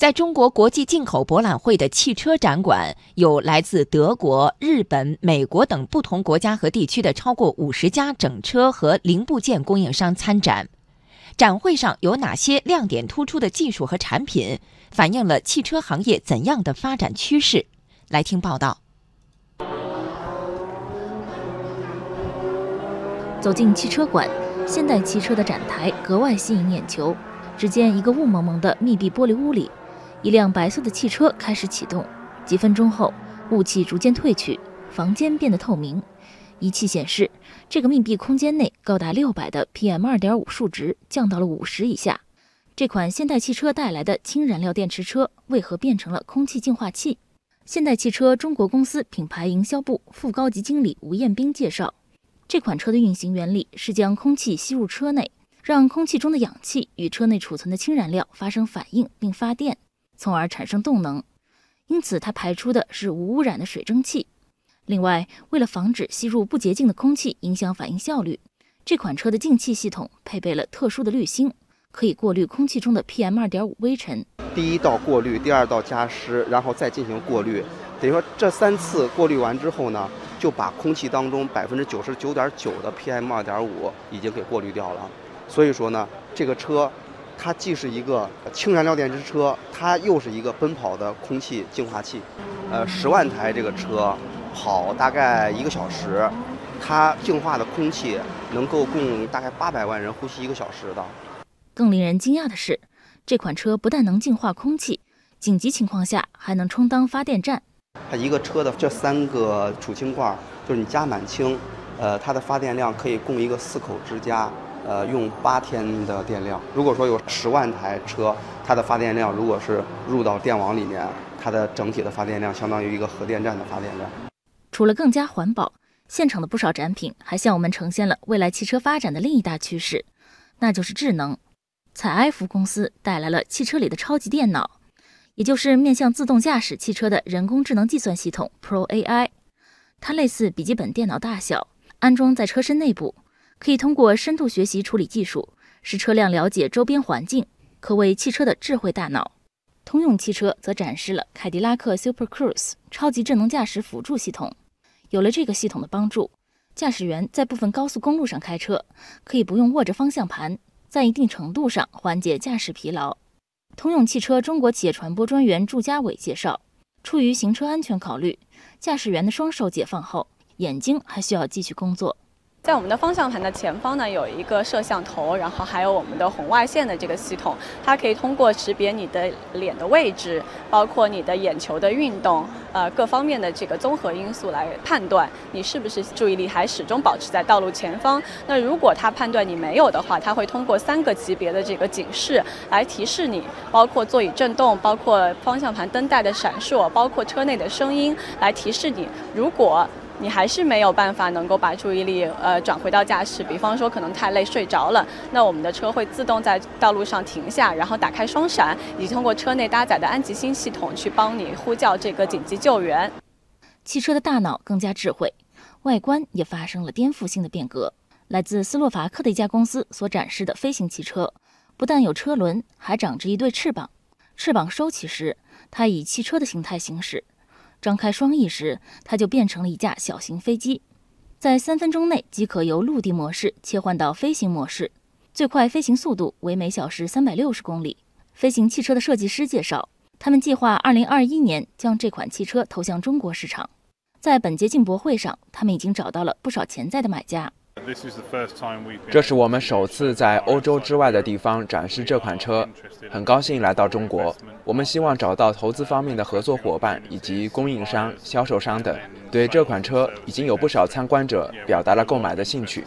在中国国际进口博览会的汽车展馆，有来自德国、日本、美国等不同国家和地区的超过五十家整车和零部件供应商参展。展会上有哪些亮点突出的技术和产品，反映了汽车行业怎样的发展趋势？来听报道。走进汽车馆，现代汽车的展台格外吸引眼球。只见一个雾蒙蒙的密闭玻璃屋里。一辆白色的汽车开始启动，几分钟后，雾气逐渐褪去，房间变得透明。仪器显示，这个密闭空间内高达六百的 PM2.5 数值降到了五十以下。这款现代汽车带来的氢燃料电池车为何变成了空气净化器？现代汽车中国公司品牌营销部副高级经理吴彦斌介绍，这款车的运行原理是将空气吸入车内，让空气中的氧气与车内储存的氢燃料发生反应并发电。从而产生动能，因此它排出的是无污染的水蒸气。另外，为了防止吸入不洁净的空气影响反应效率，这款车的进气系统配备了特殊的滤芯，可以过滤空气中的 PM2.5 微尘。第一道过滤，第二道加湿，然后再进行过滤。等于说这三次过滤完之后呢，就把空气当中百分之九十九点九的 PM2.5 已经给过滤掉了。所以说呢，这个车。它既是一个氢燃料电池车，它又是一个奔跑的空气净化器。呃，十万台这个车跑大概一个小时，它净化的空气能够供大概八百万人呼吸一个小时的。更令人惊讶的是，这款车不但能净化空气，紧急情况下还能充当发电站。它一个车的这三个储氢罐，就是你加满氢，呃，它的发电量可以供一个四口之家。呃，用八天的电量。如果说有十万台车，它的发电量如果是入到电网里面，它的整体的发电量相当于一个核电站的发电量。除了更加环保，现场的不少展品还向我们呈现了未来汽车发展的另一大趋势，那就是智能。采埃孚公司带来了汽车里的超级电脑，也就是面向自动驾驶汽车的人工智能计算系统 Pro AI。它类似笔记本电脑大小，安装在车身内部。可以通过深度学习处理技术，使车辆了解周边环境，可谓汽车的智慧大脑。通用汽车则展示了凯迪拉克 Super Cruise 超级智能驾驶辅助系统。有了这个系统的帮助，驾驶员在部分高速公路上开车，可以不用握着方向盘，在一定程度上缓解驾驶疲劳。通用汽车中国企业传播专员祝家伟介绍，出于行车安全考虑，驾驶员的双手解放后，眼睛还需要继续工作。在我们的方向盘的前方呢，有一个摄像头，然后还有我们的红外线的这个系统，它可以通过识别你的脸的位置，包括你的眼球的运动，呃，各方面的这个综合因素来判断你是不是注意力还始终保持在道路前方。那如果它判断你没有的话，它会通过三个级别的这个警示来提示你，包括座椅震动，包括方向盘灯带的闪烁，包括车内的声音来提示你，如果。你还是没有办法能够把注意力呃转回到驾驶，比方说可能太累睡着了，那我们的车会自动在道路上停下，然后打开双闪，以及通过车内搭载的安吉星系统去帮你呼叫这个紧急救援。汽车的大脑更加智慧，外观也发生了颠覆性的变革。来自斯洛伐克的一家公司所展示的飞行汽车，不但有车轮，还长着一对翅膀。翅膀收起时，它以汽车的形态行驶。张开双翼时，它就变成了一架小型飞机，在三分钟内即可由陆地模式切换到飞行模式，最快飞行速度为每小时三百六十公里。飞行汽车的设计师介绍，他们计划二零二一年将这款汽车投向中国市场。在本届进博会上，他们已经找到了不少潜在的买家。这是我们首次在欧洲之外的地方展示这款车，很高兴来到中国。我们希望找到投资方面的合作伙伴以及供应商、销售商等。对这款车，已经有不少参观者表达了购买的兴趣。